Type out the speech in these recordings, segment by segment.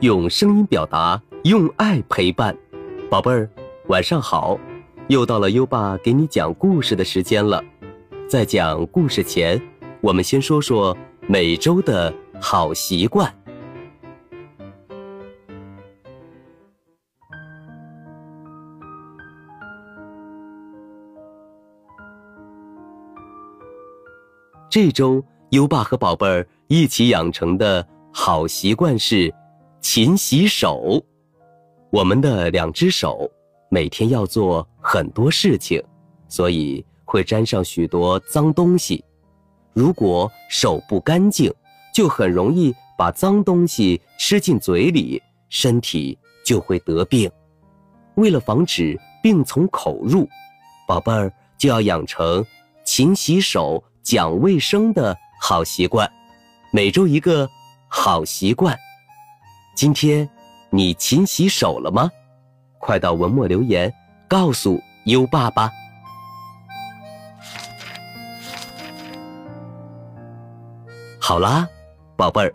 用声音表达，用爱陪伴。宝贝儿，晚上好！又到了优爸给你讲故事的时间了。在讲故事前，我们先说说每周的好习惯。这周优爸和宝贝儿一起养成的好习惯是。勤洗手，我们的两只手每天要做很多事情，所以会沾上许多脏东西。如果手不干净，就很容易把脏东西吃进嘴里，身体就会得病。为了防止病从口入，宝贝儿就要养成勤洗手、讲卫生的好习惯。每周一个好习惯。今天你勤洗手了吗？快到文末留言告诉优爸吧。好啦，宝贝儿，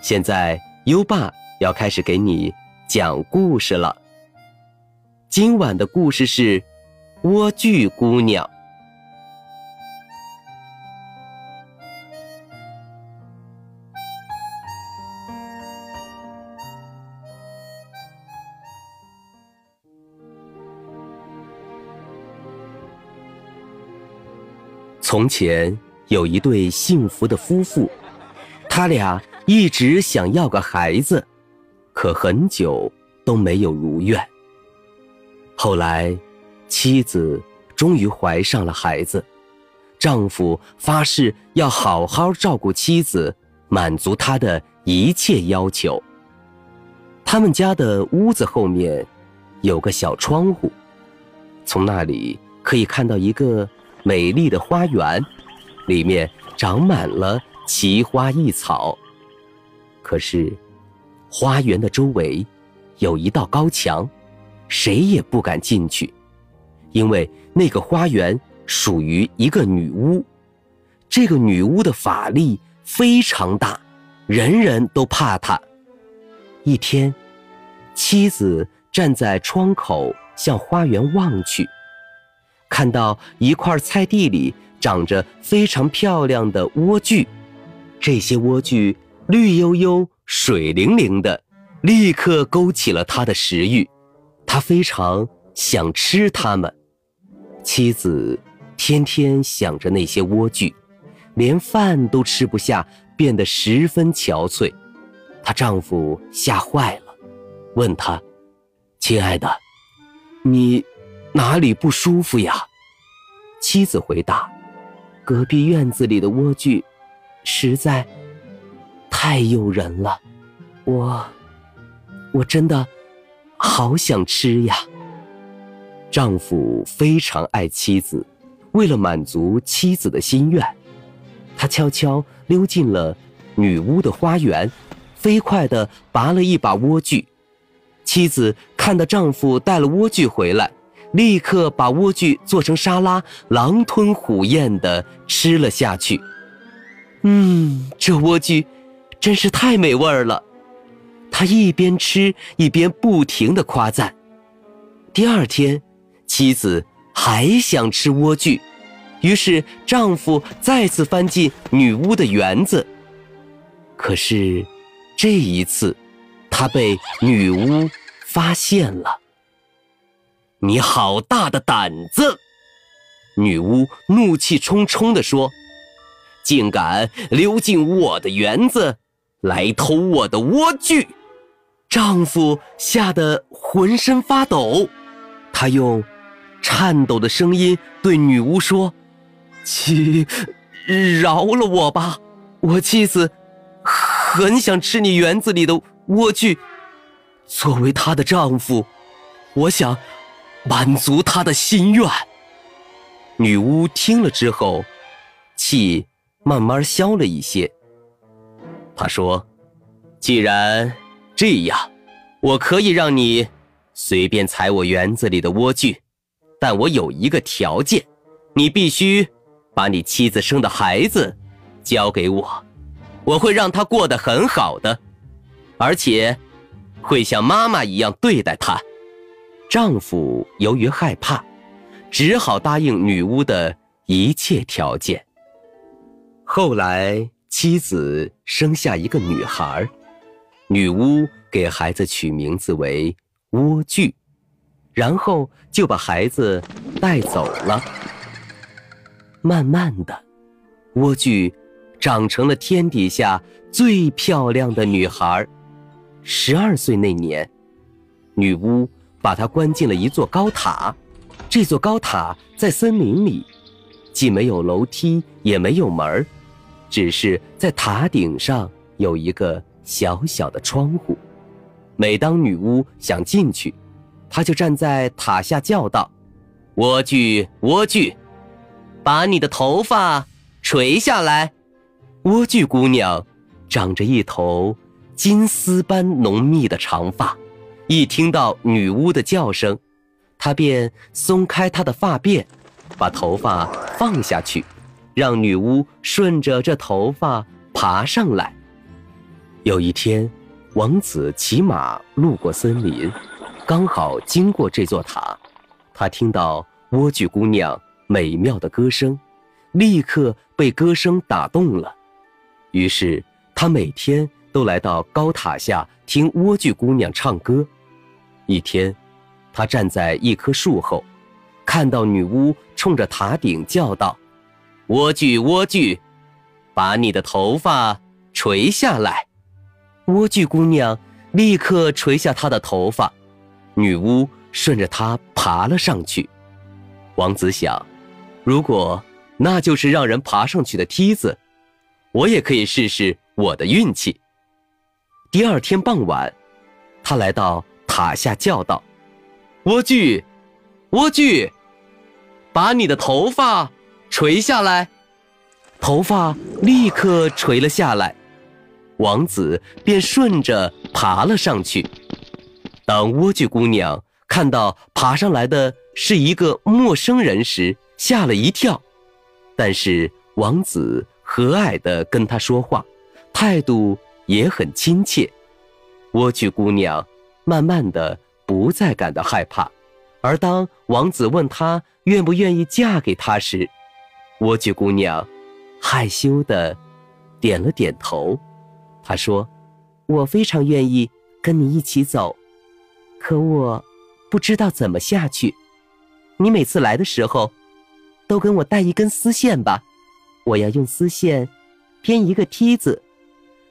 现在优爸要开始给你讲故事了。今晚的故事是《莴苣姑娘》。从前有一对幸福的夫妇，他俩一直想要个孩子，可很久都没有如愿。后来，妻子终于怀上了孩子，丈夫发誓要好好照顾妻子，满足她的一切要求。他们家的屋子后面有个小窗户，从那里可以看到一个。美丽的花园，里面长满了奇花异草。可是，花园的周围有一道高墙，谁也不敢进去，因为那个花园属于一个女巫。这个女巫的法力非常大，人人都怕她。一天，妻子站在窗口向花园望去。看到一块菜地里长着非常漂亮的莴苣，这些莴苣绿油油、水灵灵的，立刻勾起了他的食欲。他非常想吃它们。妻子天天想着那些莴苣，连饭都吃不下，变得十分憔悴。她丈夫吓坏了，问她：“亲爱的，你？”哪里不舒服呀？妻子回答：“隔壁院子里的莴苣，实在太诱人了，我我真的好想吃呀。”丈夫非常爱妻子，为了满足妻子的心愿，他悄悄溜进了女巫的花园，飞快地拔了一把莴苣。妻子看到丈夫带了莴苣回来。立刻把莴苣做成沙拉，狼吞虎咽地吃了下去。嗯，这莴苣真是太美味了。他一边吃一边不停地夸赞。第二天，妻子还想吃莴苣，于是丈夫再次翻进女巫的园子。可是，这一次，他被女巫发现了。你好大的胆子！女巫怒气冲冲地说：“竟敢溜进我的园子，来偷我的莴苣！”丈夫吓得浑身发抖，他用颤抖的声音对女巫说：“请饶了我吧，我妻子很想吃你园子里的莴苣。作为她的丈夫，我想。”满足他的心愿。女巫听了之后，气慢慢消了一些。她说：“既然这样，我可以让你随便采我园子里的莴苣，但我有一个条件，你必须把你妻子生的孩子交给我，我会让他过得很好的，而且会像妈妈一样对待她。丈夫由于害怕，只好答应女巫的一切条件。后来，妻子生下一个女孩，女巫给孩子取名字为莴苣，然后就把孩子带走了。慢慢的，莴苣长成了天底下最漂亮的女孩。十二岁那年，女巫。把他关进了一座高塔，这座高塔在森林里，既没有楼梯，也没有门只是在塔顶上有一个小小的窗户。每当女巫想进去，她就站在塔下叫道：“莴苣，莴苣，把你的头发垂下来。”莴苣姑娘长着一头金丝般浓密的长发。一听到女巫的叫声，他便松开她的发辫，把头发放下去，让女巫顺着这头发爬上来。有一天，王子骑马路过森林，刚好经过这座塔，他听到莴苣姑娘美妙的歌声，立刻被歌声打动了。于是，他每天都来到高塔下听莴苣姑娘唱歌。一天，他站在一棵树后，看到女巫冲着塔顶叫道：“莴苣，莴苣，把你的头发垂下来。”莴苣姑娘立刻垂下她的头发，女巫顺着她爬了上去。王子想，如果那就是让人爬上去的梯子，我也可以试试我的运气。第二天傍晚，他来到。塔下叫道：“莴苣，莴苣，把你的头发垂下来。”头发立刻垂了下来，王子便顺着爬了上去。当莴苣姑娘看到爬上来的是一个陌生人时，吓了一跳。但是王子和蔼地跟她说话，态度也很亲切。莴苣姑娘。慢慢的，不再感到害怕，而当王子问她愿不愿意嫁给他时，莴苣姑娘害羞的点了点头。她说：“我非常愿意跟你一起走，可我不知道怎么下去。你每次来的时候，都跟我带一根丝线吧，我要用丝线编一个梯子，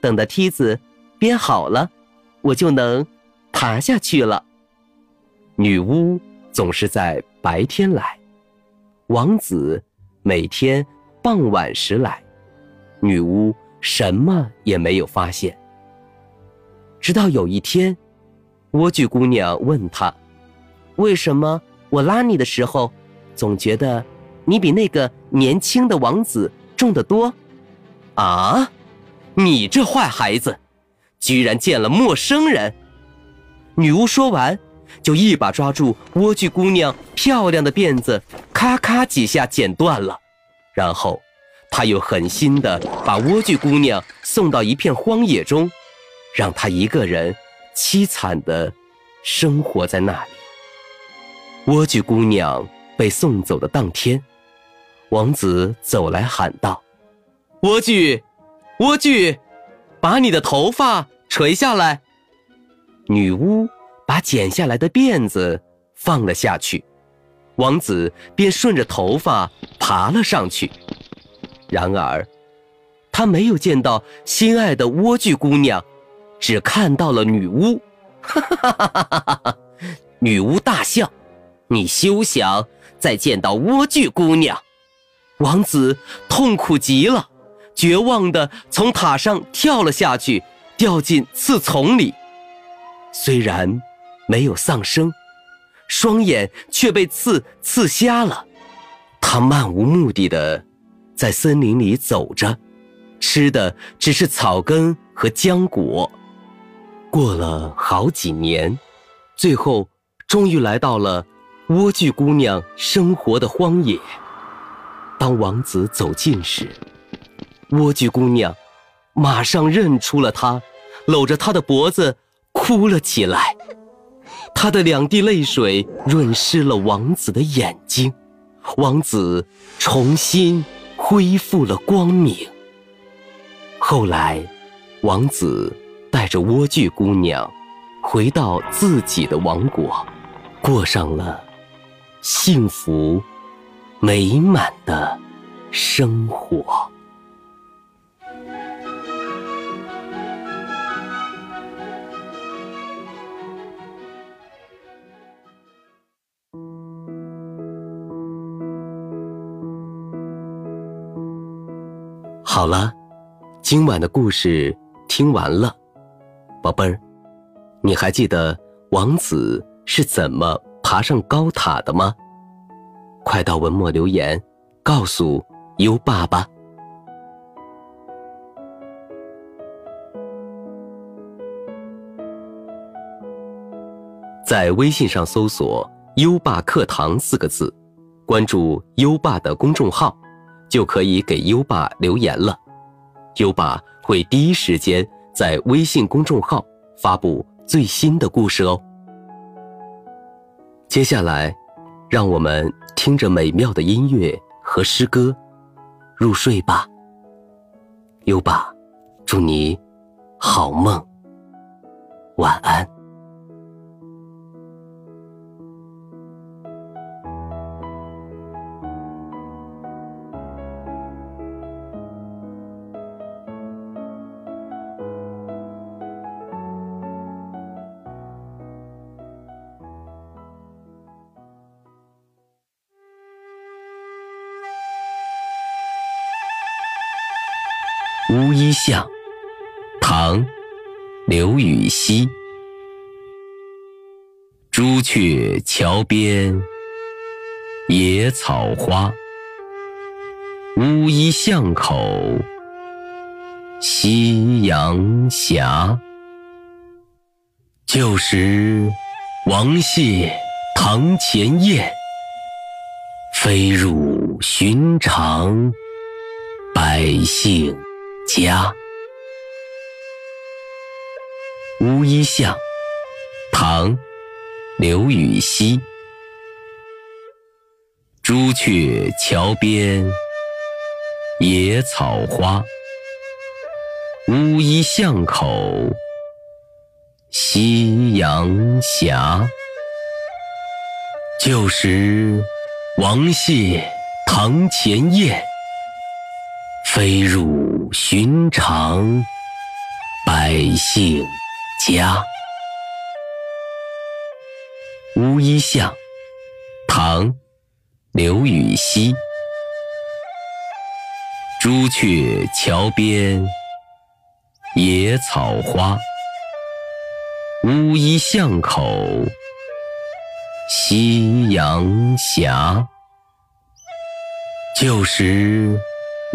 等到梯子编好了，我就能。”爬下去了。女巫总是在白天来，王子每天傍晚时来，女巫什么也没有发现。直到有一天，莴苣姑娘问他：“为什么我拉你的时候，总觉得你比那个年轻的王子重得多？”啊，你这坏孩子，居然见了陌生人！女巫说完，就一把抓住莴苣姑娘漂亮的辫子，咔咔几下剪断了。然后，她又狠心地把莴苣姑娘送到一片荒野中，让她一个人凄惨地生活在那里。莴苣姑娘被送走的当天，王子走来喊道：“莴苣，莴苣，把你的头发垂下来。”女巫把剪下来的辫子放了下去，王子便顺着头发爬了上去。然而，他没有见到心爱的莴苣姑娘，只看到了女巫。哈哈哈哈哈哈！女巫大笑：“你休想再见到莴苣姑娘！”王子痛苦极了，绝望地从塔上跳了下去，掉进刺丛里。虽然没有丧生，双眼却被刺刺瞎了。他漫无目的的在森林里走着，吃的只是草根和浆果。过了好几年，最后终于来到了莴苣姑娘生活的荒野。当王子走近时，莴苣姑娘马上认出了他，搂着他的脖子。哭了起来。他的两滴泪水润湿了王子的眼睛，王子重新恢复了光明。后来，王子带着莴苣姑娘回到自己的王国，过上了幸福美满的生活。好了，今晚的故事听完了，宝贝儿，你还记得王子是怎么爬上高塔的吗？快到文末留言，告诉优爸吧。在微信上搜索“优爸课堂”四个字，关注优爸的公众号。就可以给优爸留言了，优爸会第一时间在微信公众号发布最新的故事哦。接下来，让我们听着美妙的音乐和诗歌入睡吧。优爸，祝你好梦，晚安。乌衣巷，唐·刘禹锡。朱雀桥边野草花，乌衣巷口夕阳斜。旧时王谢堂前燕，飞入寻常百姓。家，乌衣巷，唐·刘禹锡。朱雀桥边野草花，乌衣巷口夕阳斜。旧时王谢堂前燕，飞入。寻常百姓家，乌衣巷，唐·刘禹锡。朱雀桥边野草花，乌衣巷口夕阳斜。旧时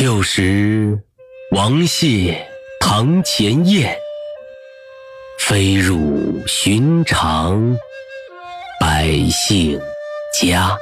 旧时王谢堂前燕，飞入寻常百姓家。